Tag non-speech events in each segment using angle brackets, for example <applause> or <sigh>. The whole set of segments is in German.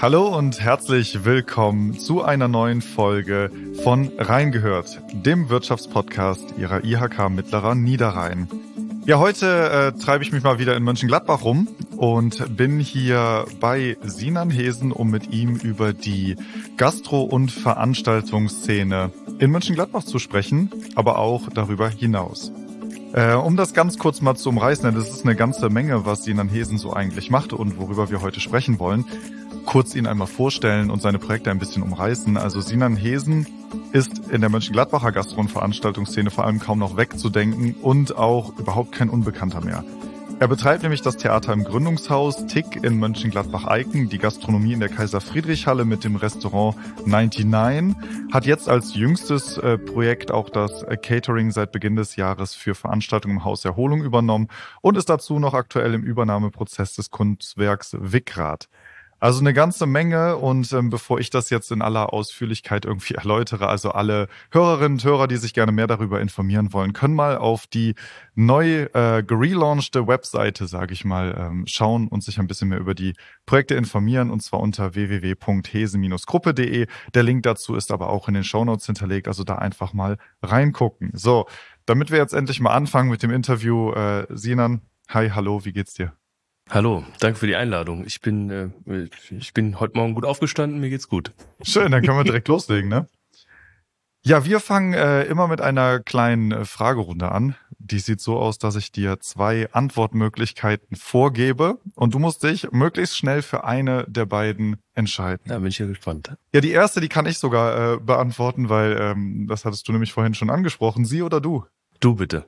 Hallo und herzlich willkommen zu einer neuen Folge von Reingehört, dem Wirtschaftspodcast Ihrer IHK Mittlerer Niederrhein. Ja, heute äh, treibe ich mich mal wieder in Mönchengladbach rum und bin hier bei Sinan Hesen, um mit ihm über die Gastro- und Veranstaltungsszene in Mönchengladbach zu sprechen, aber auch darüber hinaus. Äh, um das ganz kurz mal zu umreißen, denn das ist eine ganze Menge, was Sinan Hesen so eigentlich macht und worüber wir heute sprechen wollen kurz ihn einmal vorstellen und seine Projekte ein bisschen umreißen. Also Sinan Hesen ist in der Mönchengladbacher Gastro- und Veranstaltungsszene vor allem kaum noch wegzudenken und auch überhaupt kein Unbekannter mehr. Er betreibt nämlich das Theater im Gründungshaus Tick in Mönchengladbach-Eiken, die Gastronomie in der Kaiser-Friedrich-Halle mit dem Restaurant 99, hat jetzt als jüngstes äh, Projekt auch das äh, Catering seit Beginn des Jahres für Veranstaltungen im Haus Erholung übernommen und ist dazu noch aktuell im Übernahmeprozess des Kunstwerks Wickrad. Also eine ganze Menge und ähm, bevor ich das jetzt in aller Ausführlichkeit irgendwie <laughs> erläutere, also alle Hörerinnen und Hörer, die sich gerne mehr darüber informieren wollen, können mal auf die neu äh, gelaunchte Webseite, sage ich mal, ähm, schauen und sich ein bisschen mehr über die Projekte informieren und zwar unter www.hese-gruppe.de. Der Link dazu ist aber auch in den Shownotes hinterlegt, also da einfach mal reingucken. So, damit wir jetzt endlich mal anfangen mit dem Interview, äh, Sinan, hi, hallo, wie geht's dir? Hallo, danke für die Einladung. Ich bin, äh, ich bin heute Morgen gut aufgestanden, mir geht's gut. Schön, dann können wir direkt <laughs> loslegen, ne? Ja, wir fangen äh, immer mit einer kleinen äh, Fragerunde an. Die sieht so aus, dass ich dir zwei Antwortmöglichkeiten vorgebe und du musst dich möglichst schnell für eine der beiden entscheiden. Da bin ich ja gespannt. Ja, die erste, die kann ich sogar äh, beantworten, weil ähm, das hattest du nämlich vorhin schon angesprochen. Sie oder du? Du bitte.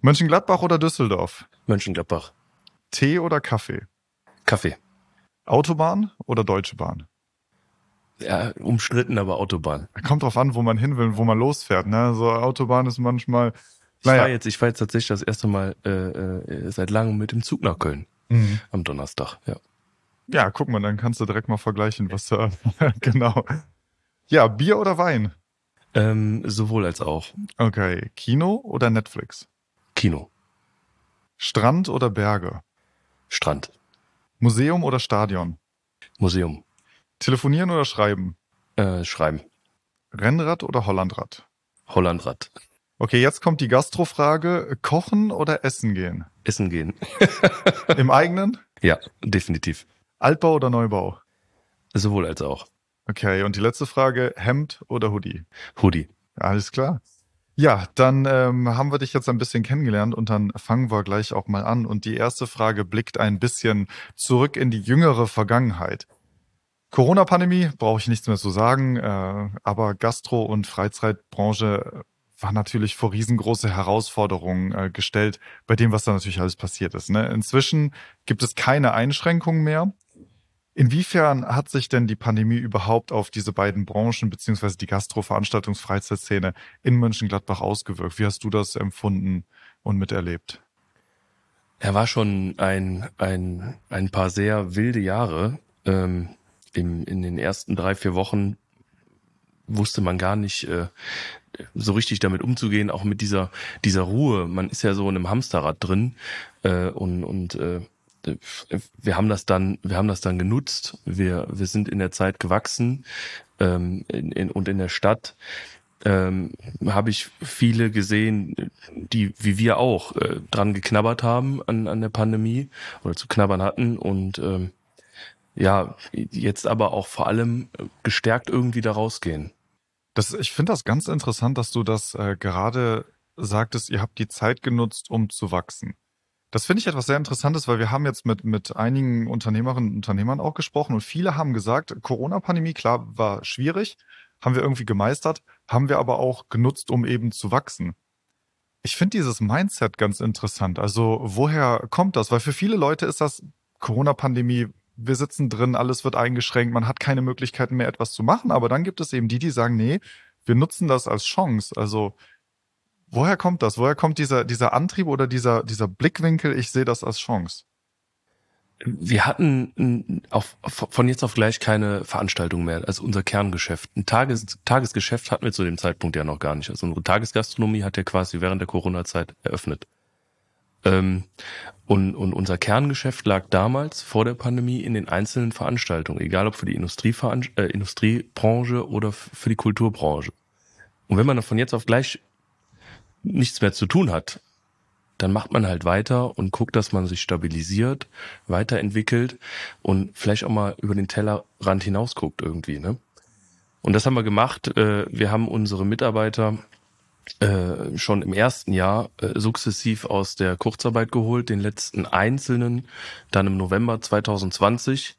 Mönchengladbach oder Düsseldorf? Mönchengladbach. Tee oder Kaffee? Kaffee. Autobahn oder Deutsche Bahn? Ja, umstritten, aber Autobahn. Kommt drauf an, wo man hin will, wo man losfährt. Ne? So Autobahn ist manchmal. Ich naja. fahre jetzt, ich fahre jetzt tatsächlich das erste Mal äh, äh, seit langem mit dem Zug nach Köln. Mhm. Am Donnerstag, ja. Ja, guck mal, dann kannst du direkt mal vergleichen, was da <laughs> genau. Ja, Bier oder Wein? Ähm, sowohl als auch. Okay. Kino oder Netflix? Kino. Strand oder Berge? Strand. Museum oder Stadion? Museum. Telefonieren oder schreiben? Äh, schreiben. Rennrad oder Hollandrad? Hollandrad. Okay, jetzt kommt die Gastrofrage. Kochen oder essen gehen? Essen gehen. <laughs> Im eigenen? Ja, definitiv. Altbau oder Neubau? Sowohl als auch. Okay, und die letzte Frage. Hemd oder Hoodie? Hoodie. Alles klar. Ja, dann ähm, haben wir dich jetzt ein bisschen kennengelernt und dann fangen wir gleich auch mal an. Und die erste Frage blickt ein bisschen zurück in die jüngere Vergangenheit. Corona-Pandemie brauche ich nichts mehr zu sagen, äh, aber Gastro- und Freizeitbranche war natürlich vor riesengroße Herausforderungen äh, gestellt, bei dem, was da natürlich alles passiert ist. Ne? Inzwischen gibt es keine Einschränkungen mehr. Inwiefern hat sich denn die Pandemie überhaupt auf diese beiden Branchen beziehungsweise die Gastro-Veranstaltungs-Freizeitszene in Mönchengladbach ausgewirkt? Wie hast du das empfunden und miterlebt? Er war schon ein, ein, ein paar sehr wilde Jahre. Ähm, im, in den ersten drei, vier Wochen wusste man gar nicht äh, so richtig damit umzugehen, auch mit dieser, dieser Ruhe. Man ist ja so in einem Hamsterrad drin äh, und, und äh, wir haben das dann, wir haben das dann genutzt. Wir, wir sind in der Zeit gewachsen ähm, in, in, und in der Stadt ähm, habe ich viele gesehen, die wie wir auch äh, dran geknabbert haben an, an der Pandemie oder zu knabbern hatten und ähm, ja jetzt aber auch vor allem gestärkt irgendwie da rausgehen. Das, ich finde das ganz interessant, dass du das äh, gerade sagtest, ihr habt die Zeit genutzt, um zu wachsen. Das finde ich etwas sehr Interessantes, weil wir haben jetzt mit, mit einigen Unternehmerinnen und Unternehmern auch gesprochen und viele haben gesagt, Corona-Pandemie, klar, war schwierig, haben wir irgendwie gemeistert, haben wir aber auch genutzt, um eben zu wachsen. Ich finde dieses Mindset ganz interessant. Also woher kommt das? Weil für viele Leute ist das Corona-Pandemie, wir sitzen drin, alles wird eingeschränkt, man hat keine Möglichkeiten mehr etwas zu machen, aber dann gibt es eben die, die sagen, nee, wir nutzen das als Chance. Also Woher kommt das? Woher kommt dieser, dieser Antrieb oder dieser, dieser Blickwinkel? Ich sehe das als Chance. Wir hatten auf, von jetzt auf gleich keine Veranstaltung mehr, also unser Kerngeschäft. Ein Tages, Tagesgeschäft hatten wir zu dem Zeitpunkt ja noch gar nicht. Also unsere Tagesgastronomie hat ja quasi während der Corona-Zeit eröffnet. Ähm, und, und unser Kerngeschäft lag damals vor der Pandemie in den einzelnen Veranstaltungen, egal ob für die Industrieveran äh, Industriebranche oder für die Kulturbranche. Und wenn man von jetzt auf gleich nichts mehr zu tun hat, dann macht man halt weiter und guckt, dass man sich stabilisiert, weiterentwickelt und vielleicht auch mal über den Tellerrand hinaus guckt irgendwie. Ne? Und das haben wir gemacht. Äh, wir haben unsere Mitarbeiter äh, schon im ersten Jahr äh, sukzessiv aus der Kurzarbeit geholt, den letzten einzelnen dann im November 2020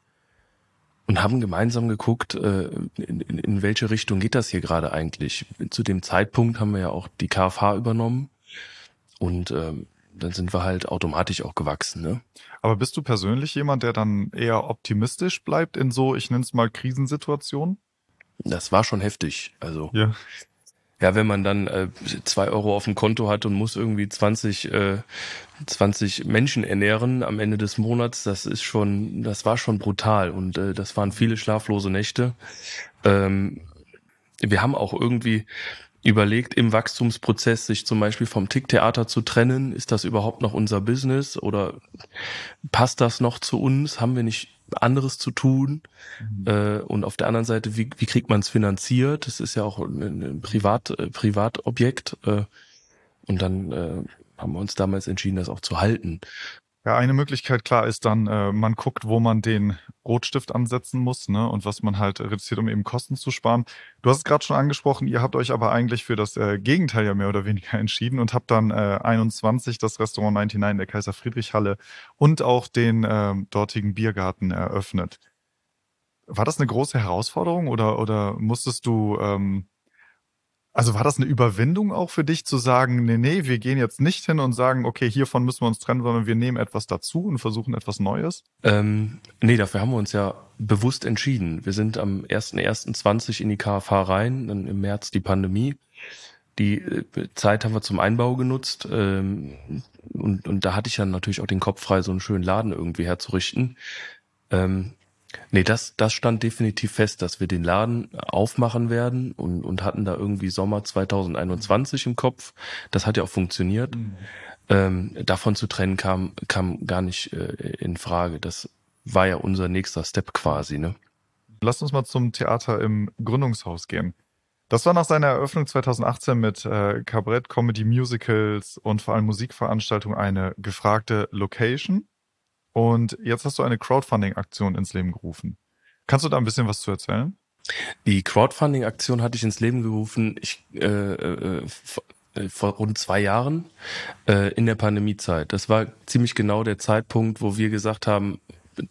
und haben gemeinsam geguckt, äh, in, in, in welche Richtung geht das hier gerade eigentlich. Zu dem Zeitpunkt haben wir ja auch die KFH übernommen und ähm, dann sind wir halt automatisch auch gewachsen. Ne? Aber bist du persönlich jemand, der dann eher optimistisch bleibt in so, ich nenne es mal Krisensituationen? Das war schon heftig. Also ja. Ja, wenn man dann äh, zwei Euro auf dem Konto hat und muss irgendwie 20, äh, 20 Menschen ernähren am Ende des Monats, das ist schon, das war schon brutal und äh, das waren viele schlaflose Nächte. Ähm, wir haben auch irgendwie überlegt, im Wachstumsprozess sich zum Beispiel vom Ticktheater zu trennen. Ist das überhaupt noch unser Business oder passt das noch zu uns? Haben wir nicht anderes zu tun. Mhm. Äh, und auf der anderen Seite, wie, wie kriegt man es finanziert? Das ist ja auch ein, ein Privat, äh, Privatobjekt. Äh, und dann äh, haben wir uns damals entschieden, das auch zu halten. Ja, eine Möglichkeit, klar, ist dann, äh, man guckt, wo man den Rotstift ansetzen muss, ne, und was man halt reduziert, um eben Kosten zu sparen. Du hast es gerade schon angesprochen, ihr habt euch aber eigentlich für das äh, Gegenteil ja mehr oder weniger <laughs> entschieden und habt dann äh, 21 das Restaurant 99 in der Kaiser Friedrich Halle und auch den äh, dortigen Biergarten eröffnet. War das eine große Herausforderung oder, oder musstest du ähm, also war das eine Überwindung auch für dich zu sagen, nee, nee, wir gehen jetzt nicht hin und sagen, okay, hiervon müssen wir uns trennen, sondern wir nehmen etwas dazu und versuchen etwas Neues? Ähm, nee, dafür haben wir uns ja bewusst entschieden. Wir sind am 1.1.20 in die KFH rein, dann im März die Pandemie. Die äh, Zeit haben wir zum Einbau genutzt ähm, und, und da hatte ich dann natürlich auch den Kopf frei, so einen schönen Laden irgendwie herzurichten. Ähm, Nee, das, das stand definitiv fest, dass wir den Laden aufmachen werden und, und hatten da irgendwie Sommer 2021 im Kopf. Das hat ja auch funktioniert. Mhm. Ähm, davon zu trennen kam, kam gar nicht äh, in Frage. Das war ja unser nächster Step quasi, ne? Lass uns mal zum Theater im Gründungshaus gehen. Das war nach seiner Eröffnung 2018 mit äh, Kabarett, Comedy, Musicals und vor allem Musikveranstaltungen eine gefragte Location. Und jetzt hast du eine Crowdfunding-Aktion ins Leben gerufen. Kannst du da ein bisschen was zu erzählen? Die Crowdfunding-Aktion hatte ich ins Leben gerufen, ich, äh, äh, äh, vor rund zwei Jahren äh, in der Pandemiezeit. Das war ziemlich genau der Zeitpunkt, wo wir gesagt haben,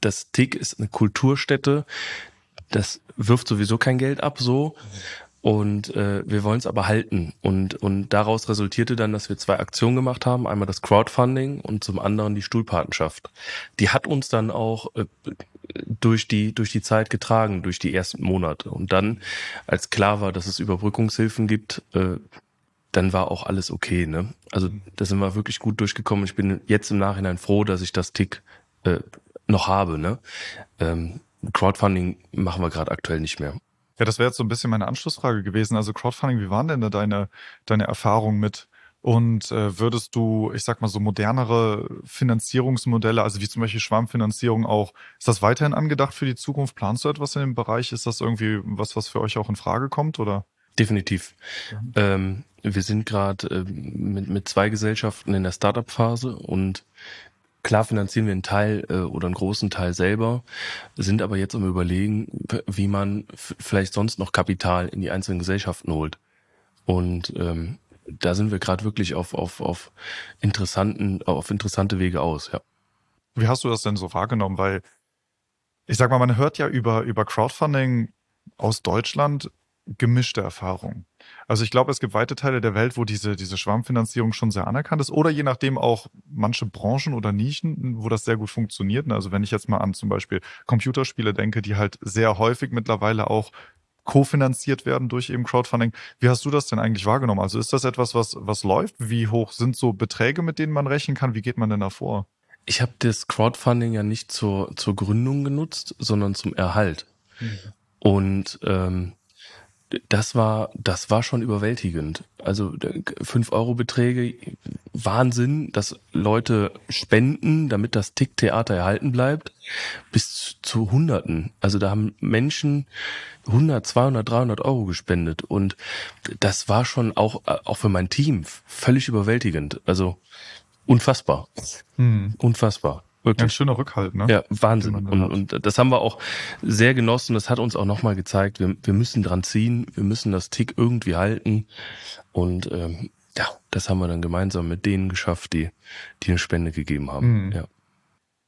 das TIC ist eine Kulturstätte, das wirft sowieso kein Geld ab so. Und äh, wir wollen es aber halten. Und, und daraus resultierte dann, dass wir zwei Aktionen gemacht haben. Einmal das Crowdfunding und zum anderen die Stuhlpatenschaft. Die hat uns dann auch äh, durch, die, durch die Zeit getragen, durch die ersten Monate. Und dann, als klar war, dass es Überbrückungshilfen gibt, äh, dann war auch alles okay. Ne? Also da sind wir wirklich gut durchgekommen. Ich bin jetzt im Nachhinein froh, dass ich das Tick äh, noch habe. Ne? Ähm, Crowdfunding machen wir gerade aktuell nicht mehr. Ja, das wäre jetzt so ein bisschen meine Anschlussfrage gewesen. Also Crowdfunding, wie waren denn da deine, deine Erfahrungen mit? Und äh, würdest du, ich sag mal, so modernere Finanzierungsmodelle, also wie zum Beispiel Schwarmfinanzierung auch, ist das weiterhin angedacht für die Zukunft? Planst du etwas in dem Bereich? Ist das irgendwie was, was für euch auch in Frage kommt, oder? Definitiv. Mhm. Ähm, wir sind gerade äh, mit, mit zwei Gesellschaften in der Startup-Phase und Klar finanzieren wir einen Teil äh, oder einen großen Teil selber, sind aber jetzt am Überlegen, wie man vielleicht sonst noch Kapital in die einzelnen Gesellschaften holt. Und ähm, da sind wir gerade wirklich auf, auf, auf interessanten, auf interessante Wege aus, ja. Wie hast du das denn so wahrgenommen? Weil ich sag mal, man hört ja über, über Crowdfunding aus Deutschland gemischte Erfahrungen. Also ich glaube, es gibt weite Teile der Welt, wo diese, diese Schwarmfinanzierung schon sehr anerkannt ist oder je nachdem auch manche Branchen oder Nischen, wo das sehr gut funktioniert. Also wenn ich jetzt mal an zum Beispiel Computerspiele denke, die halt sehr häufig mittlerweile auch kofinanziert werden durch eben Crowdfunding. Wie hast du das denn eigentlich wahrgenommen? Also ist das etwas, was, was läuft? Wie hoch sind so Beträge, mit denen man rechnen kann? Wie geht man denn da vor? Ich habe das Crowdfunding ja nicht zur, zur Gründung genutzt, sondern zum Erhalt. Mhm. Und ähm, das war, das war schon überwältigend. Also fünf Euro Beträge, Wahnsinn, dass Leute spenden, damit das Tick-Theater erhalten bleibt, bis zu Hunderten. Also da haben Menschen 100, 200, 300 Euro gespendet und das war schon auch, auch für mein Team völlig überwältigend. Also unfassbar. Hm. Unfassbar. Wirklich. Ein schöner Rückhalt, ne? Ja, Wahnsinn. Und, und das haben wir auch sehr genossen. Das hat uns auch nochmal gezeigt, wir, wir müssen dran ziehen, wir müssen das Tick irgendwie halten. Und ähm, ja, das haben wir dann gemeinsam mit denen geschafft, die, die eine Spende gegeben haben. Mhm. Ja.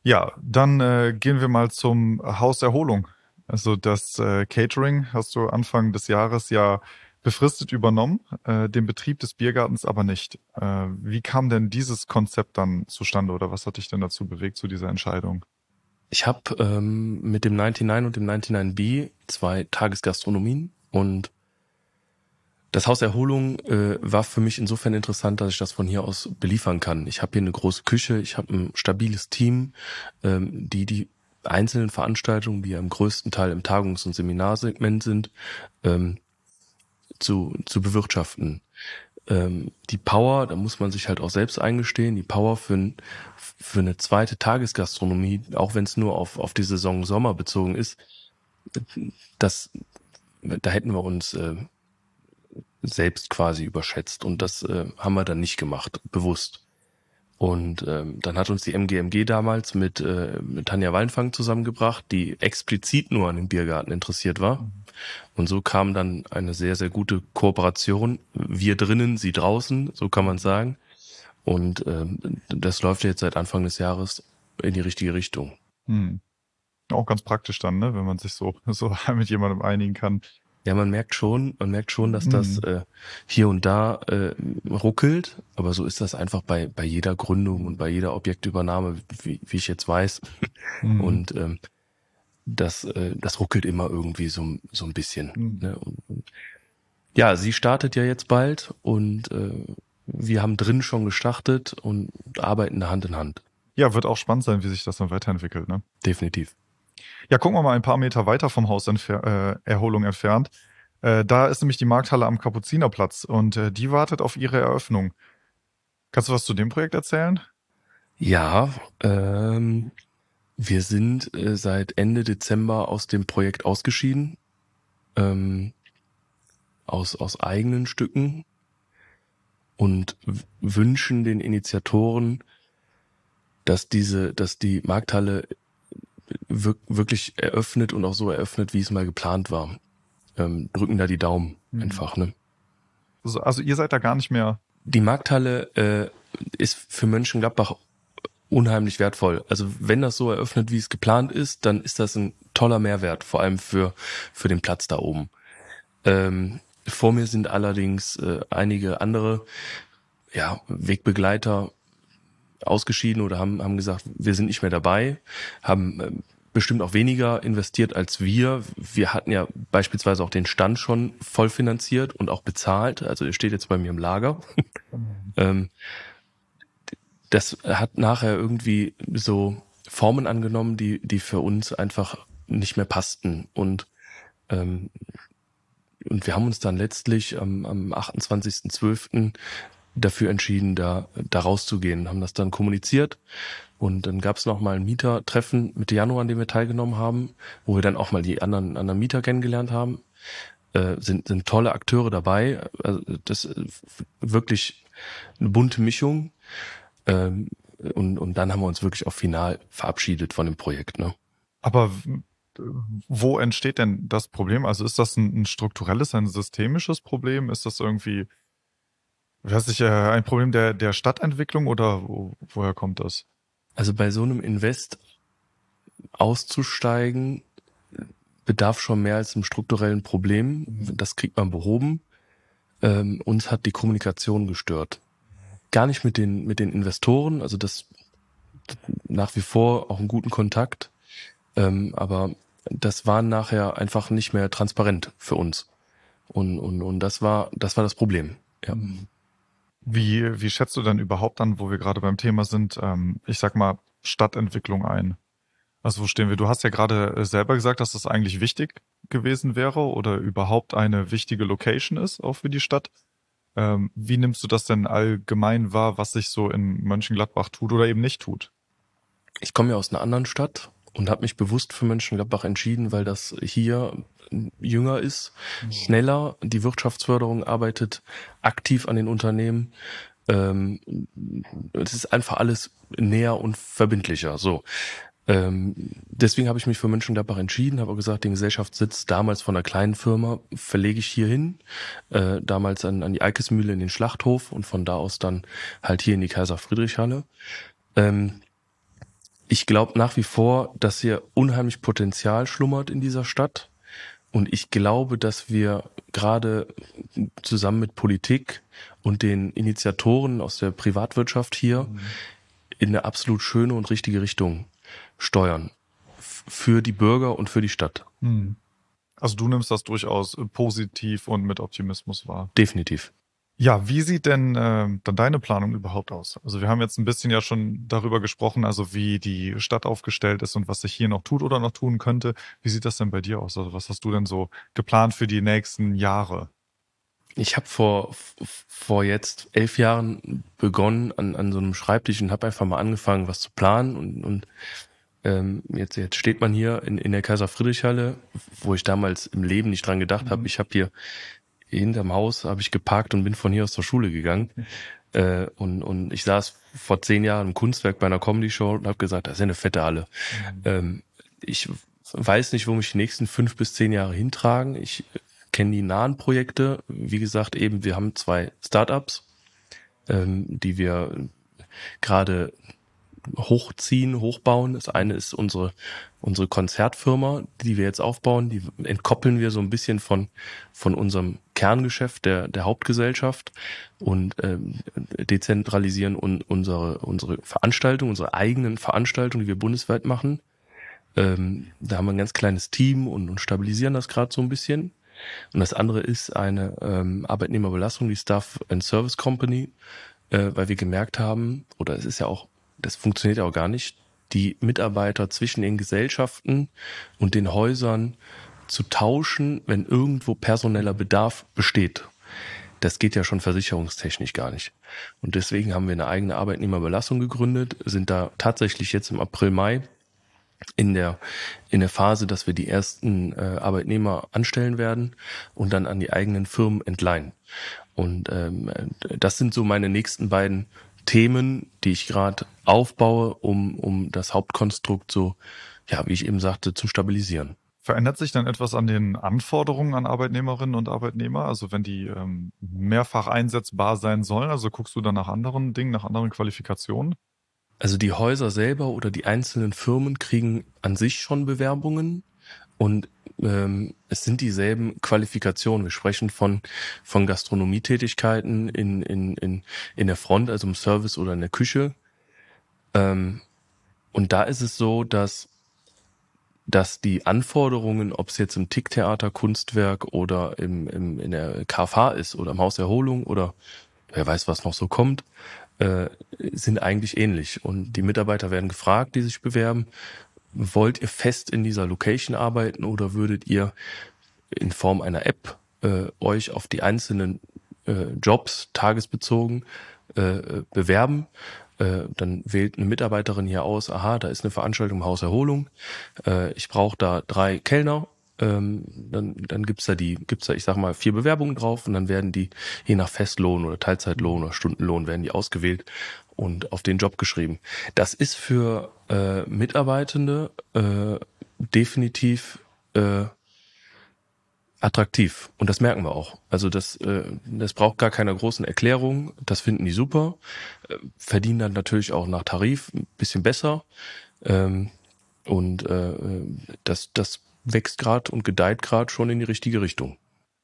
Ja, dann äh, gehen wir mal zum Haus Erholung. Also das äh, Catering hast du Anfang des Jahres ja befristet übernommen, äh, den Betrieb des Biergartens aber nicht. Äh, wie kam denn dieses Konzept dann zustande oder was hat dich denn dazu bewegt zu dieser Entscheidung? Ich habe ähm, mit dem 99 und dem 99B zwei Tagesgastronomien und das Haus Erholung äh, war für mich insofern interessant, dass ich das von hier aus beliefern kann. Ich habe hier eine große Küche, ich habe ein stabiles Team, ähm, die die einzelnen Veranstaltungen, die ja im größten Teil im Tagungs- und Seminarsegment sind, ähm, zu, zu bewirtschaften. Ähm, die Power, da muss man sich halt auch selbst eingestehen, die Power für, für eine zweite Tagesgastronomie, auch wenn es nur auf, auf die Saison Sommer bezogen ist, das, da hätten wir uns äh, selbst quasi überschätzt und das äh, haben wir dann nicht gemacht, bewusst. Und ähm, dann hat uns die MGMG damals mit, äh, mit Tanja Weinfang zusammengebracht, die explizit nur an dem Biergarten interessiert war. Mhm. Und so kam dann eine sehr, sehr gute Kooperation. Wir drinnen, sie draußen, so kann man sagen. Und ähm, das läuft jetzt seit Anfang des Jahres in die richtige Richtung. Hm. Auch ganz praktisch dann, ne? wenn man sich so, <laughs> so mit jemandem einigen kann. Ja, man merkt schon, man merkt schon, dass das mhm. äh, hier und da äh, ruckelt, aber so ist das einfach bei bei jeder Gründung und bei jeder Objektübernahme, wie, wie ich jetzt weiß. Mhm. Und ähm, das äh, das ruckelt immer irgendwie so so ein bisschen. Mhm. Ne? Und, und, ja, sie startet ja jetzt bald und äh, wir haben drin schon gestartet und arbeiten Hand in Hand. Ja, wird auch spannend sein, wie sich das dann weiterentwickelt, ne? Definitiv. Ja, gucken wir mal ein paar Meter weiter vom Haus entfer äh, Erholung entfernt. Äh, da ist nämlich die Markthalle am Kapuzinerplatz und äh, die wartet auf ihre Eröffnung. Kannst du was zu dem Projekt erzählen? Ja, ähm, wir sind äh, seit Ende Dezember aus dem Projekt ausgeschieden. Ähm, aus, aus eigenen Stücken und wünschen den Initiatoren, dass diese, dass die Markthalle wirklich eröffnet und auch so eröffnet, wie es mal geplant war. Ähm, drücken da die Daumen mhm. einfach, ne? Also, also ihr seid da gar nicht mehr. Die Markthalle äh, ist für Mönchengladbach unheimlich wertvoll. Also wenn das so eröffnet, wie es geplant ist, dann ist das ein toller Mehrwert, vor allem für, für den Platz da oben. Ähm, vor mir sind allerdings äh, einige andere ja, Wegbegleiter ausgeschieden oder haben, haben gesagt, wir sind nicht mehr dabei, haben äh, bestimmt auch weniger investiert als wir. Wir hatten ja beispielsweise auch den Stand schon voll finanziert und auch bezahlt. Also der steht jetzt bei mir im Lager. <laughs> ähm, das hat nachher irgendwie so Formen angenommen, die, die für uns einfach nicht mehr passten. Und, ähm, und wir haben uns dann letztlich am, am 28.12 dafür entschieden, da, da rauszugehen, haben das dann kommuniziert. Und dann gab es noch mal ein Mietertreffen Mitte Januar, an dem wir teilgenommen haben, wo wir dann auch mal die anderen, anderen Mieter kennengelernt haben. Äh, sind, sind tolle Akteure dabei. Also das wirklich eine bunte Mischung. Ähm, und, und dann haben wir uns wirklich auch final verabschiedet von dem Projekt. Ne? Aber wo entsteht denn das Problem? Also ist das ein, ein strukturelles, ein systemisches Problem? Ist das irgendwie Weiß ich, äh, ein Problem der, der Stadtentwicklung oder wo, woher kommt das? Also bei so einem Invest auszusteigen bedarf schon mehr als einem strukturellen Problem. Mhm. Das kriegt man behoben. Ähm, uns hat die Kommunikation gestört. Gar nicht mit den, mit den Investoren, also das nach wie vor auch einen guten Kontakt. Ähm, aber das war nachher einfach nicht mehr transparent für uns. Und, und, und das war, das war das Problem. Ja. Mhm. Wie, wie schätzt du denn überhaupt dann, wo wir gerade beim Thema sind, ähm, ich sag mal, Stadtentwicklung ein? Also wo stehen wir? Du hast ja gerade äh, selber gesagt, dass das eigentlich wichtig gewesen wäre oder überhaupt eine wichtige Location ist, auch für die Stadt. Ähm, wie nimmst du das denn allgemein wahr, was sich so in Mönchengladbach tut oder eben nicht tut? Ich komme ja aus einer anderen Stadt und habe mich bewusst für Mönchengladbach entschieden, weil das hier jünger ist, schneller, die Wirtschaftsförderung arbeitet aktiv an den Unternehmen. Ähm, es ist einfach alles näher und verbindlicher. So. Ähm, deswegen habe ich mich für Mönchengladbach entschieden, habe gesagt, den Gesellschaftssitz damals von einer kleinen Firma verlege ich hier hin, äh, damals an, an die Eikesmühle in den Schlachthof und von da aus dann halt hier in die Kaiser-Friedrich-Halle. Ähm, ich glaube nach wie vor, dass hier unheimlich Potenzial schlummert in dieser Stadt. Und ich glaube, dass wir gerade zusammen mit Politik und den Initiatoren aus der Privatwirtschaft hier mhm. in eine absolut schöne und richtige Richtung steuern. Für die Bürger und für die Stadt. Hm. Also du nimmst das durchaus äh, positiv und mit Optimismus wahr. Definitiv. Ja, wie sieht denn äh, dann deine Planung überhaupt aus? Also wir haben jetzt ein bisschen ja schon darüber gesprochen, also wie die Stadt aufgestellt ist und was sich hier noch tut oder noch tun könnte. Wie sieht das denn bei dir aus? Also was hast du denn so geplant für die nächsten Jahre? Ich habe vor vor jetzt elf Jahren begonnen an, an so einem Schreibtisch und habe einfach mal angefangen, was zu planen und, und ähm, jetzt, jetzt steht man hier in, in der Kaiser Friedrich Halle, wo ich damals im Leben nicht dran gedacht mhm. habe. Ich habe hier hinterm Haus habe ich geparkt und bin von hier aus zur Schule gegangen. <laughs> Äh, und, und ich saß vor zehn Jahren im Kunstwerk bei einer Comedy-Show und habe gesagt, das ist ja eine fette Halle. Mhm. Ähm, ich weiß nicht, wo mich die nächsten fünf bis zehn Jahre hintragen. Ich kenne die nahen Projekte. Wie gesagt, eben, wir haben zwei Startups, ähm, die wir gerade hochziehen, hochbauen. Das eine ist unsere, unsere Konzertfirma, die wir jetzt aufbauen. Die entkoppeln wir so ein bisschen von, von unserem Kerngeschäft der, der Hauptgesellschaft und ähm, dezentralisieren un, unsere, unsere Veranstaltung, unsere eigenen Veranstaltungen, die wir bundesweit machen. Ähm, da haben wir ein ganz kleines Team und, und stabilisieren das gerade so ein bisschen. Und das andere ist eine ähm, Arbeitnehmerbelastung, die Staff and Service Company, äh, weil wir gemerkt haben, oder es ist ja auch das funktioniert auch gar nicht, die Mitarbeiter zwischen den Gesellschaften und den Häusern zu tauschen, wenn irgendwo personeller Bedarf besteht. Das geht ja schon versicherungstechnisch gar nicht. Und deswegen haben wir eine eigene Arbeitnehmerbelastung gegründet, sind da tatsächlich jetzt im April, Mai in der, in der Phase, dass wir die ersten äh, Arbeitnehmer anstellen werden und dann an die eigenen Firmen entleihen. Und ähm, das sind so meine nächsten beiden Themen, die ich gerade aufbaue, um, um das Hauptkonstrukt so, ja, wie ich eben sagte, zu stabilisieren. Verändert sich dann etwas an den Anforderungen an Arbeitnehmerinnen und Arbeitnehmer? Also wenn die ähm, mehrfach einsetzbar sein sollen, also guckst du dann nach anderen Dingen, nach anderen Qualifikationen? Also die Häuser selber oder die einzelnen Firmen kriegen an sich schon Bewerbungen und ähm, es sind dieselben Qualifikationen. Wir sprechen von, von Gastronomietätigkeiten in, in, in, in der Front, also im Service oder in der Küche. Ähm, und da ist es so, dass, dass die Anforderungen, ob es jetzt im Ticktheater, Kunstwerk oder im, im, in der KFH ist oder im Haus Erholung oder wer weiß, was noch so kommt, äh, sind eigentlich ähnlich. Und die Mitarbeiter werden gefragt, die sich bewerben, wollt ihr fest in dieser Location arbeiten oder würdet ihr in Form einer App äh, euch auf die einzelnen äh, Jobs tagesbezogen äh, bewerben? Äh, dann wählt eine Mitarbeiterin hier aus, aha, da ist eine Veranstaltung im Haus Erholung, äh, ich brauche da drei Kellner, ähm, dann, dann gibt's da die, gibt's da, ich sag mal, vier Bewerbungen drauf und dann werden die je nach Festlohn oder Teilzeitlohn oder Stundenlohn werden die ausgewählt und auf den Job geschrieben. Das ist für äh, Mitarbeitende äh, definitiv äh, attraktiv und das merken wir auch. Also das, äh, das braucht gar keine großen Erklärungen. Das finden die super, äh, verdienen dann natürlich auch nach Tarif ein bisschen besser ähm, und äh, das, das wächst gerade und gedeiht gerade schon in die richtige Richtung.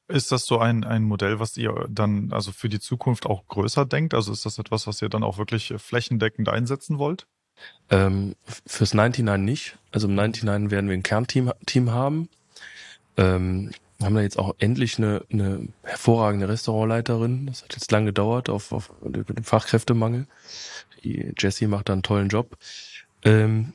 Ist das so ein, ein Modell, was ihr dann also für die Zukunft auch größer denkt? Also ist das etwas, was ihr dann auch wirklich flächendeckend einsetzen wollt? Ähm, fürs 99 nicht. Also im 99 werden wir ein Kernteam Team haben. Ähm, haben da jetzt auch endlich eine, eine hervorragende Restaurantleiterin. Das hat jetzt lange gedauert auf, auf den Fachkräftemangel. Die Jessie macht da einen tollen Job. Ähm,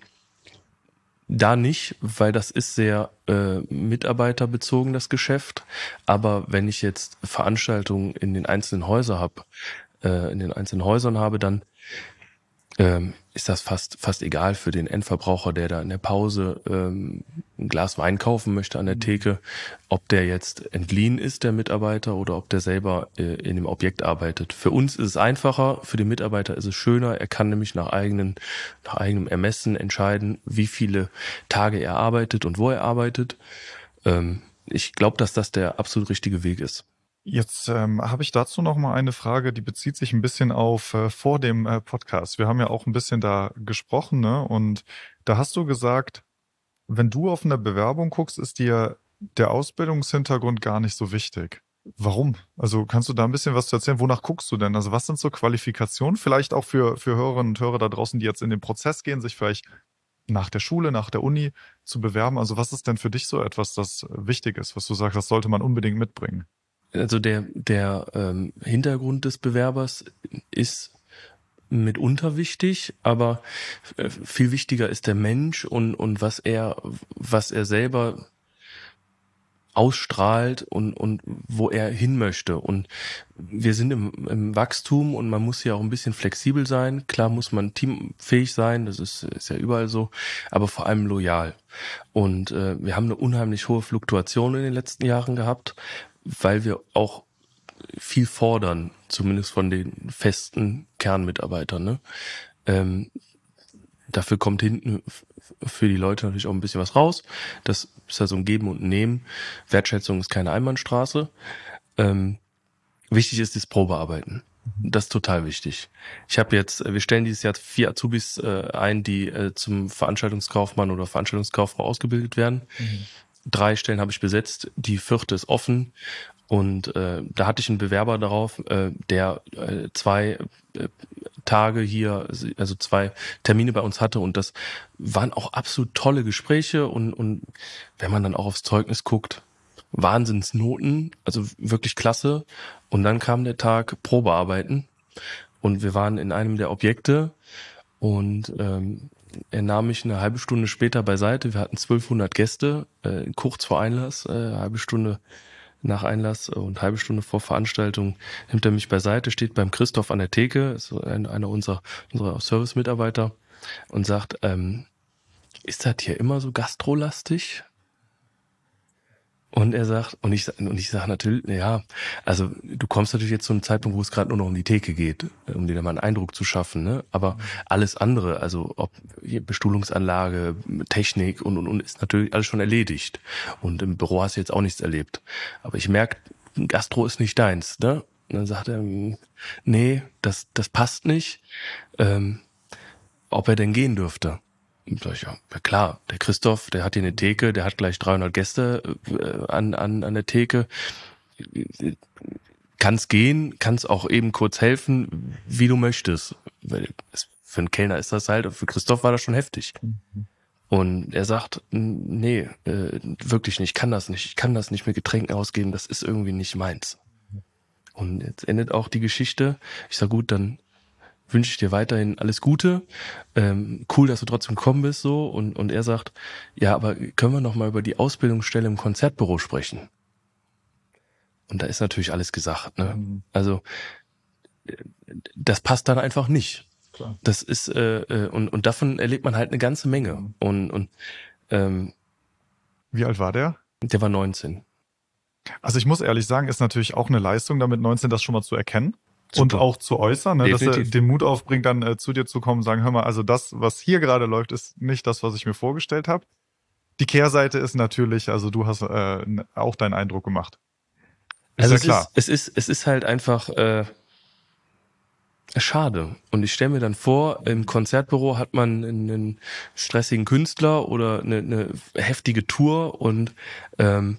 da nicht, weil das ist sehr äh, mitarbeiterbezogen, das Geschäft. Aber wenn ich jetzt Veranstaltungen in den einzelnen Häusern habe, äh, in den einzelnen Häusern habe, dann ähm, ist das fast fast egal für den Endverbraucher, der da in der Pause ähm, ein Glas Wein kaufen möchte an der mhm. Theke, ob der jetzt entliehen ist, der Mitarbeiter, oder ob der selber äh, in dem Objekt arbeitet. Für uns ist es einfacher, für den Mitarbeiter ist es schöner. Er kann nämlich nach eigenen nach eigenem Ermessen entscheiden, wie viele Tage er arbeitet und wo er arbeitet. Ähm, ich glaube, dass das der absolut richtige Weg ist. Jetzt ähm, habe ich dazu noch mal eine Frage, die bezieht sich ein bisschen auf äh, vor dem äh, Podcast. Wir haben ja auch ein bisschen da gesprochen, ne? Und da hast du gesagt, wenn du auf eine Bewerbung guckst, ist dir der Ausbildungshintergrund gar nicht so wichtig. Warum? Also kannst du da ein bisschen was zu erzählen? Wonach guckst du denn? Also was sind so Qualifikationen? Vielleicht auch für, für Hörerinnen und Hörer da draußen, die jetzt in den Prozess gehen, sich vielleicht nach der Schule, nach der Uni zu bewerben. Also was ist denn für dich so etwas, das wichtig ist, was du sagst, das sollte man unbedingt mitbringen? Also der, der ähm, Hintergrund des Bewerbers ist mitunter wichtig, aber äh, viel wichtiger ist der Mensch und, und was er, was er selber ausstrahlt und, und wo er hin möchte. Und wir sind im, im Wachstum und man muss ja auch ein bisschen flexibel sein. Klar muss man teamfähig sein, das ist, ist ja überall so, aber vor allem loyal. Und äh, wir haben eine unheimlich hohe Fluktuation in den letzten Jahren gehabt, weil wir auch viel fordern, zumindest von den festen Kernmitarbeitern. Ne? Ähm, dafür kommt hinten für die Leute natürlich auch ein bisschen was raus. Das ist ja so ein Geben und Nehmen. Wertschätzung ist keine Einbahnstraße. Ähm, wichtig ist das Probearbeiten. Das ist total wichtig. Ich habe jetzt, wir stellen dieses Jahr vier Azubis äh, ein, die äh, zum Veranstaltungskaufmann oder Veranstaltungskauffrau ausgebildet werden. Mhm. Drei Stellen habe ich besetzt, die vierte ist offen. Und äh, da hatte ich einen Bewerber darauf, äh, der äh, zwei äh, Tage hier, also zwei Termine bei uns hatte. Und das waren auch absolut tolle Gespräche. Und, und wenn man dann auch aufs Zeugnis guckt, Wahnsinnsnoten, also wirklich klasse. Und dann kam der Tag Probearbeiten. Und wir waren in einem der Objekte und ähm, er nahm mich eine halbe Stunde später beiseite. Wir hatten 1200 Gäste, äh, kurz vor Einlass, äh, halbe Stunde nach Einlass und halbe Stunde vor Veranstaltung nimmt er mich beiseite, steht beim Christoph an der Theke, ist ein, einer unserer, unserer Service-Mitarbeiter und sagt, ähm, ist das hier immer so gastrolastig? Und er sagt, und ich, und ich sage natürlich, ja, also du kommst natürlich jetzt zu einem Zeitpunkt, wo es gerade nur noch um die Theke geht, um dir da mal einen Eindruck zu schaffen, ne? Aber alles andere, also ob Bestuhlungsanlage, Technik und, und, und ist natürlich alles schon erledigt. Und im Büro hast du jetzt auch nichts erlebt. Aber ich merke, Gastro ist nicht deins, ne? Und dann sagt er, nee, das, das passt nicht. Ähm, ob er denn gehen dürfte. Sag ich, ja, klar, der Christoph, der hat hier eine Theke, der hat gleich 300 Gäste äh, an, an, an der Theke. Kann's gehen, kann's auch eben kurz helfen, wie du möchtest. Weil für einen Kellner ist das halt, für Christoph war das schon heftig. Und er sagt, nee, äh, wirklich nicht, ich kann das nicht, ich kann das nicht mit Getränken ausgeben, das ist irgendwie nicht meins. Und jetzt endet auch die Geschichte. Ich sag gut, dann wünsche ich dir weiterhin alles Gute. Ähm, cool, dass du trotzdem gekommen bist so. Und, und er sagt, ja, aber können wir noch mal über die Ausbildungsstelle im Konzertbüro sprechen? Und da ist natürlich alles gesagt. Ne? Mhm. Also das passt dann einfach nicht. Klar. Das ist äh, äh, und und davon erlebt man halt eine ganze Menge. Mhm. Und und ähm, wie alt war der? Der war 19. Also ich muss ehrlich sagen, ist natürlich auch eine Leistung, damit 19 das schon mal zu erkennen. Super. und auch zu äußern, ne, dass er den Mut aufbringt, dann äh, zu dir zu kommen und sagen, hör mal, also das, was hier gerade läuft, ist nicht das, was ich mir vorgestellt habe. Die Kehrseite ist natürlich, also du hast äh, auch deinen Eindruck gemacht. Ist also ja es klar. Ist, es ist es ist halt einfach äh, Schade. Und ich stelle mir dann vor, im Konzertbüro hat man einen stressigen Künstler oder eine, eine heftige Tour und ähm,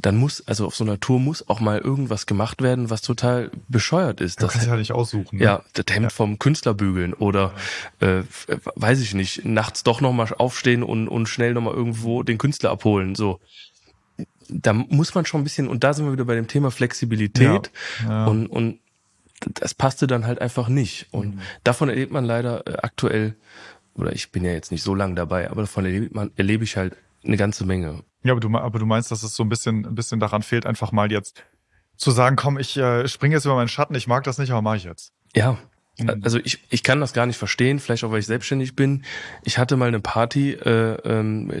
dann muss, also auf so einer Tour muss auch mal irgendwas gemacht werden, was total bescheuert ist. Du das kannst ja nicht aussuchen. Ne? Ja, das Hemd ja. vom Künstler bügeln oder äh, weiß ich nicht, nachts doch nochmal aufstehen und, und schnell nochmal irgendwo den Künstler abholen. So. Da muss man schon ein bisschen, und da sind wir wieder bei dem Thema Flexibilität ja. Ja. und, und das passte dann halt einfach nicht. Und mhm. davon erlebt man leider äh, aktuell oder ich bin ja jetzt nicht so lange dabei, aber davon erlebe, man, erlebe ich halt eine ganze Menge. Ja, aber du, aber du meinst, dass es so ein bisschen, ein bisschen daran fehlt, einfach mal jetzt zu sagen, komm, ich äh, springe jetzt über meinen Schatten, ich mag das nicht, aber mache ich jetzt. Ja, mhm. also ich, ich kann das gar nicht verstehen, vielleicht auch, weil ich selbstständig bin. Ich hatte mal eine Party, äh, ähm,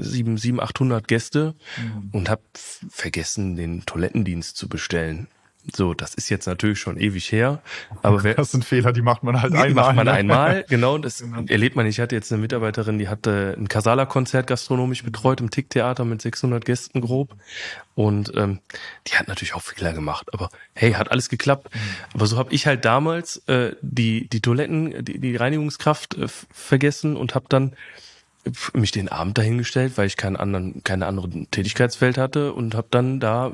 sieben, sieben, achthundert Gäste mhm. und habe vergessen, den Toilettendienst zu bestellen. So, das ist jetzt natürlich schon ewig her, aber wer, das sind Fehler, die macht man halt die einmal. Macht man ne? einmal, genau. Das <laughs> genau. erlebt man. Ich hatte jetzt eine Mitarbeiterin, die hatte ein Casala-Konzert gastronomisch betreut im Tick-Theater mit 600 Gästen grob und ähm, die hat natürlich auch Fehler gemacht. Aber hey, hat alles geklappt. Mhm. Aber so habe ich halt damals äh, die die Toiletten, die, die Reinigungskraft äh, vergessen und habe dann mich den Abend dahingestellt, weil ich keinen anderen, keine anderen Tätigkeitsfeld hatte und habe dann da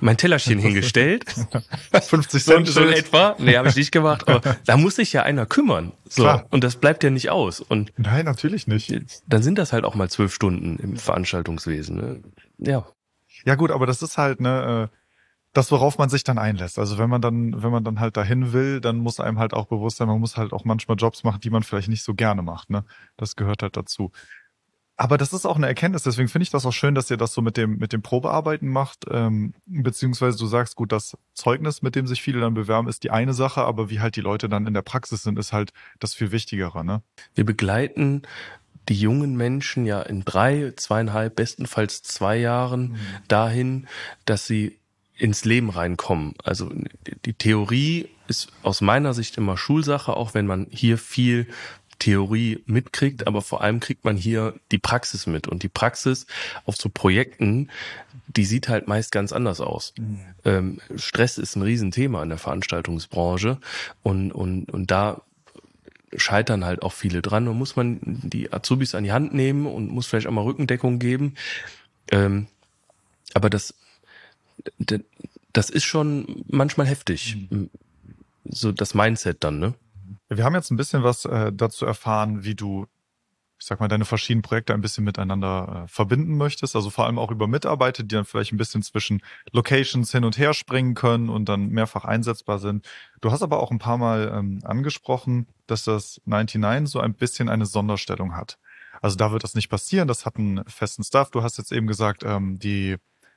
mein Tellerchen hingestellt. <laughs> 50 Cent so, so etwa. Nee, habe ich nicht gemacht. Aber <laughs> da muss sich ja einer kümmern. So. Klar. Und das bleibt ja nicht aus. Und Nein, natürlich nicht. Dann sind das halt auch mal zwölf Stunden im Veranstaltungswesen. Ne? Ja. Ja gut, aber das ist halt, ne, äh das, worauf man sich dann einlässt. Also wenn man dann, wenn man dann halt dahin will, dann muss einem halt auch bewusst sein, man muss halt auch manchmal Jobs machen, die man vielleicht nicht so gerne macht. Ne? Das gehört halt dazu. Aber das ist auch eine Erkenntnis, deswegen finde ich das auch schön, dass ihr das so mit dem, mit dem Probearbeiten macht, ähm, beziehungsweise du sagst, gut, das Zeugnis, mit dem sich viele dann bewerben, ist die eine Sache, aber wie halt die Leute dann in der Praxis sind, ist halt das viel Wichtigere. Ne? Wir begleiten die jungen Menschen ja in drei, zweieinhalb, bestenfalls zwei Jahren mhm. dahin, dass sie ins Leben reinkommen. Also die Theorie ist aus meiner Sicht immer Schulsache, auch wenn man hier viel Theorie mitkriegt, aber vor allem kriegt man hier die Praxis mit. Und die Praxis auf so Projekten, die sieht halt meist ganz anders aus. Mhm. Ähm, Stress ist ein Riesenthema in der Veranstaltungsbranche und, und, und da scheitern halt auch viele dran. Und muss man die Azubis an die Hand nehmen und muss vielleicht auch mal Rückendeckung geben. Ähm, aber das das ist schon manchmal heftig. Mhm. So das Mindset dann, ne? Wir haben jetzt ein bisschen was äh, dazu erfahren, wie du, ich sag mal, deine verschiedenen Projekte ein bisschen miteinander äh, verbinden möchtest. Also vor allem auch über Mitarbeiter, die dann vielleicht ein bisschen zwischen Locations hin und her springen können und dann mehrfach einsetzbar sind. Du hast aber auch ein paar Mal ähm, angesprochen, dass das 99 so ein bisschen eine Sonderstellung hat. Also da wird das nicht passieren. Das hat einen festen Staff. Du hast jetzt eben gesagt, ähm, die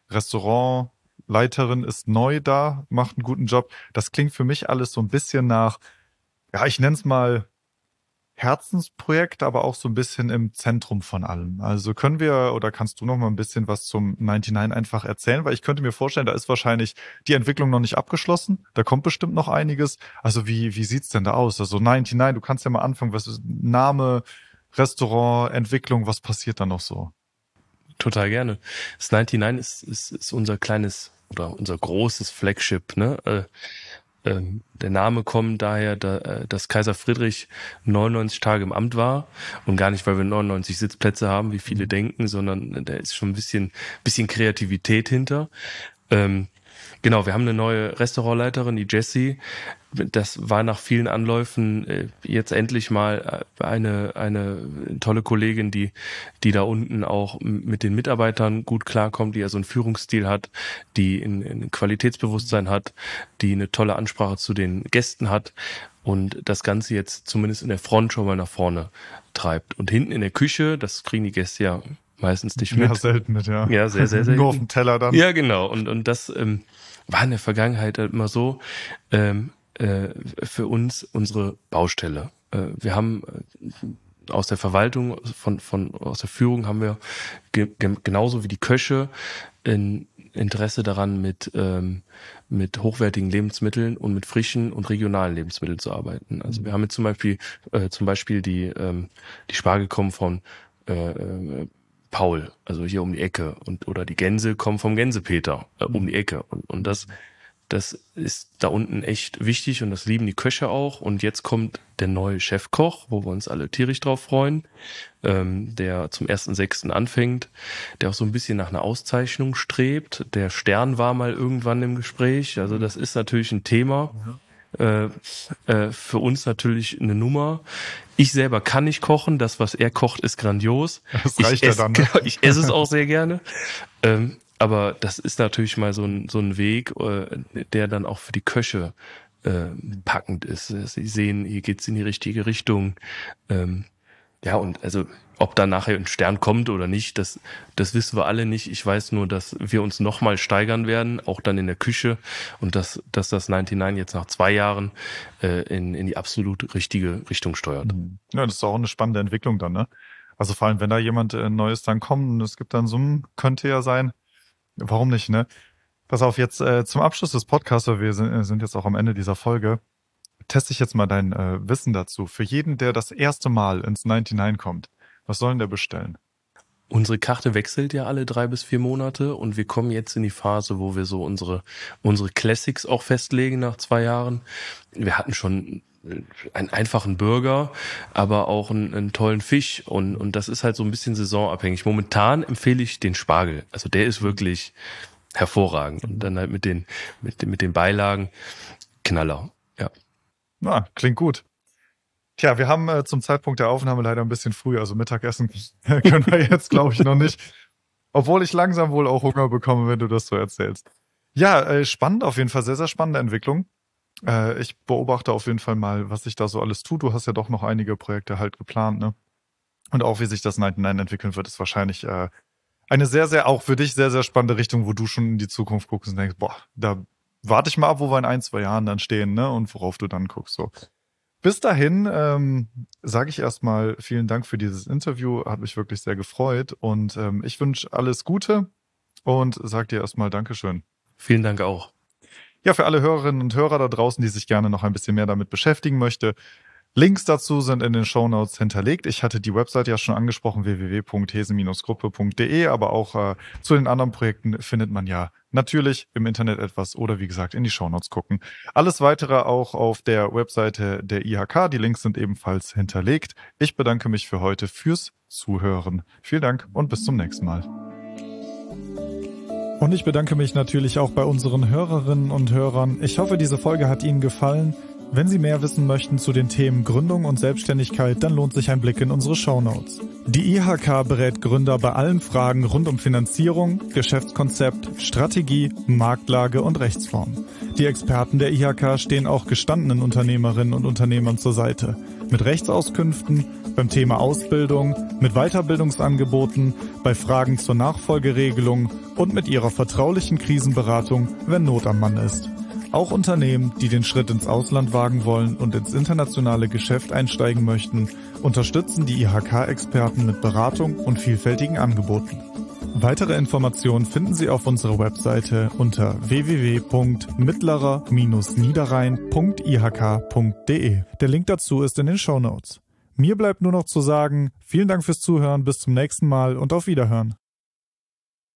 Restaurant Leiterin ist neu da, macht einen guten Job. Das klingt für mich alles so ein bisschen nach, ja, ich nenne es mal Herzensprojekt, aber auch so ein bisschen im Zentrum von allem. Also können wir oder kannst du noch mal ein bisschen was zum 99 einfach erzählen? Weil ich könnte mir vorstellen, da ist wahrscheinlich die Entwicklung noch nicht abgeschlossen. Da kommt bestimmt noch einiges. Also wie, wie sieht's denn da aus? Also 99, du kannst ja mal anfangen. Was ist Name, Restaurant, Entwicklung, was passiert da noch so? Total gerne. Das 99 ist, ist, ist unser kleines oder unser großes Flagship. Ne? Äh, äh, der Name kommt daher, da, äh, dass Kaiser Friedrich 99 Tage im Amt war und gar nicht, weil wir 99 Sitzplätze haben, wie viele mhm. denken, sondern da ist schon ein bisschen, bisschen Kreativität hinter. Ähm, Genau, wir haben eine neue Restaurantleiterin, die Jessie. Das war nach vielen Anläufen äh, jetzt endlich mal äh, eine, eine tolle Kollegin, die, die da unten auch mit den Mitarbeitern gut klarkommt, die ja so einen Führungsstil hat, die ein, ein Qualitätsbewusstsein hat, die eine tolle Ansprache zu den Gästen hat und das Ganze jetzt zumindest in der Front schon mal nach vorne treibt. Und hinten in der Küche, das kriegen die Gäste ja meistens nicht mit. Ja, selten mit, ja. Ja, sehr, sehr <laughs> selten. Nur auf dem Teller dann. Ja, genau. Und, und das ähm, war in der Vergangenheit halt immer so ähm, äh, für uns unsere Baustelle. Äh, wir haben äh, aus der Verwaltung, von, von, aus der Führung haben wir ge genauso wie die Köche ein Interesse daran, mit, ähm, mit hochwertigen Lebensmitteln und mit frischen und regionalen Lebensmitteln zu arbeiten. Also wir haben jetzt zum Beispiel, äh, zum Beispiel die, ähm, die Spargel kommen von äh, äh Paul, also hier um die Ecke und oder die Gänse kommen vom Gänsepeter äh, um die Ecke und und das das ist da unten echt wichtig und das lieben die Köche auch und jetzt kommt der neue Chefkoch, wo wir uns alle tierisch drauf freuen, ähm, der zum ersten sechsten anfängt, der auch so ein bisschen nach einer Auszeichnung strebt. Der Stern war mal irgendwann im Gespräch, also das ist natürlich ein Thema. Ja äh, äh, für uns natürlich eine Nummer. Ich selber kann nicht kochen. Das, was er kocht, ist grandios. <laughs> Das reicht ich esse, ja dann. Ne? <laughs> Ich esse es auch sehr gerne. Ähm, aber das ist natürlich mal so ein, so ein Weg, äh, der dann auch für die Köche äh, packend ist. Sie sehen, hier geht's in die richtige Richtung. Ähm, Ja, und also ob da nachher ein Stern kommt oder nicht, das, das wissen wir alle nicht. Ich weiß nur, dass wir uns nochmal steigern werden, auch dann in der Küche und dass, dass das 99 jetzt nach zwei Jahren äh, in, in die absolut richtige Richtung steuert. Mhm. Ja, das ist auch eine spannende Entwicklung dann, ne? Also vor allem, wenn da jemand äh, Neues dann kommt und es gibt dann ein, könnte ja sein, warum nicht, ne? Pass auf, jetzt äh, zum Abschluss des Podcasts, weil wir sind, äh, sind jetzt auch am Ende dieser Folge, teste ich jetzt mal dein äh, Wissen dazu. Für jeden, der das erste Mal ins 99 kommt, was sollen der bestellen? Unsere Karte wechselt ja alle drei bis vier Monate und wir kommen jetzt in die Phase, wo wir so unsere, unsere Classics auch festlegen nach zwei Jahren. Wir hatten schon einen einfachen Burger, aber auch einen, einen, tollen Fisch und, und das ist halt so ein bisschen saisonabhängig. Momentan empfehle ich den Spargel. Also der ist wirklich hervorragend und dann halt mit den, mit, mit den Beilagen Knaller. Ja. Na, klingt gut. Tja, wir haben äh, zum Zeitpunkt der Aufnahme leider ein bisschen früh, also Mittagessen <laughs> können wir jetzt, glaube ich, noch nicht. Obwohl ich langsam wohl auch Hunger bekomme, wenn du das so erzählst. Ja, äh, spannend auf jeden Fall, sehr, sehr spannende Entwicklung. Äh, ich beobachte auf jeden Fall mal, was sich da so alles tut. Du hast ja doch noch einige Projekte halt geplant, ne? Und auch wie sich das 99 entwickeln wird, ist wahrscheinlich äh, eine sehr, sehr, auch für dich sehr, sehr spannende Richtung, wo du schon in die Zukunft guckst und denkst, boah, da warte ich mal ab, wo wir in ein, zwei Jahren dann stehen, ne? Und worauf du dann guckst. So. Bis dahin ähm, sage ich erstmal vielen Dank für dieses Interview. Hat mich wirklich sehr gefreut. Und ähm, ich wünsche alles Gute und sage dir erstmal Dankeschön. Vielen Dank auch. Ja, für alle Hörerinnen und Hörer da draußen, die sich gerne noch ein bisschen mehr damit beschäftigen möchte, Links dazu sind in den Show Notes hinterlegt. Ich hatte die Website ja schon angesprochen, www.hese-gruppe.de, aber auch äh, zu den anderen Projekten findet man ja natürlich im Internet etwas oder wie gesagt in die Show Notes gucken. Alles weitere auch auf der Webseite der IHK. Die Links sind ebenfalls hinterlegt. Ich bedanke mich für heute fürs Zuhören. Vielen Dank und bis zum nächsten Mal. Und ich bedanke mich natürlich auch bei unseren Hörerinnen und Hörern. Ich hoffe, diese Folge hat Ihnen gefallen. Wenn Sie mehr wissen möchten zu den Themen Gründung und Selbstständigkeit, dann lohnt sich ein Blick in unsere Show Notes. Die IHK berät Gründer bei allen Fragen rund um Finanzierung, Geschäftskonzept, Strategie, Marktlage und Rechtsform. Die Experten der IHK stehen auch gestandenen Unternehmerinnen und Unternehmern zur Seite. Mit Rechtsauskünften, beim Thema Ausbildung, mit Weiterbildungsangeboten, bei Fragen zur Nachfolgeregelung und mit ihrer vertraulichen Krisenberatung, wenn Not am Mann ist. Auch Unternehmen, die den Schritt ins Ausland wagen wollen und ins internationale Geschäft einsteigen möchten, unterstützen die IHK-Experten mit Beratung und vielfältigen Angeboten. Weitere Informationen finden Sie auf unserer Webseite unter www.mittlerer-niederrhein.ihk.de. Der Link dazu ist in den Show Notes. Mir bleibt nur noch zu sagen, vielen Dank fürs Zuhören, bis zum nächsten Mal und auf Wiederhören.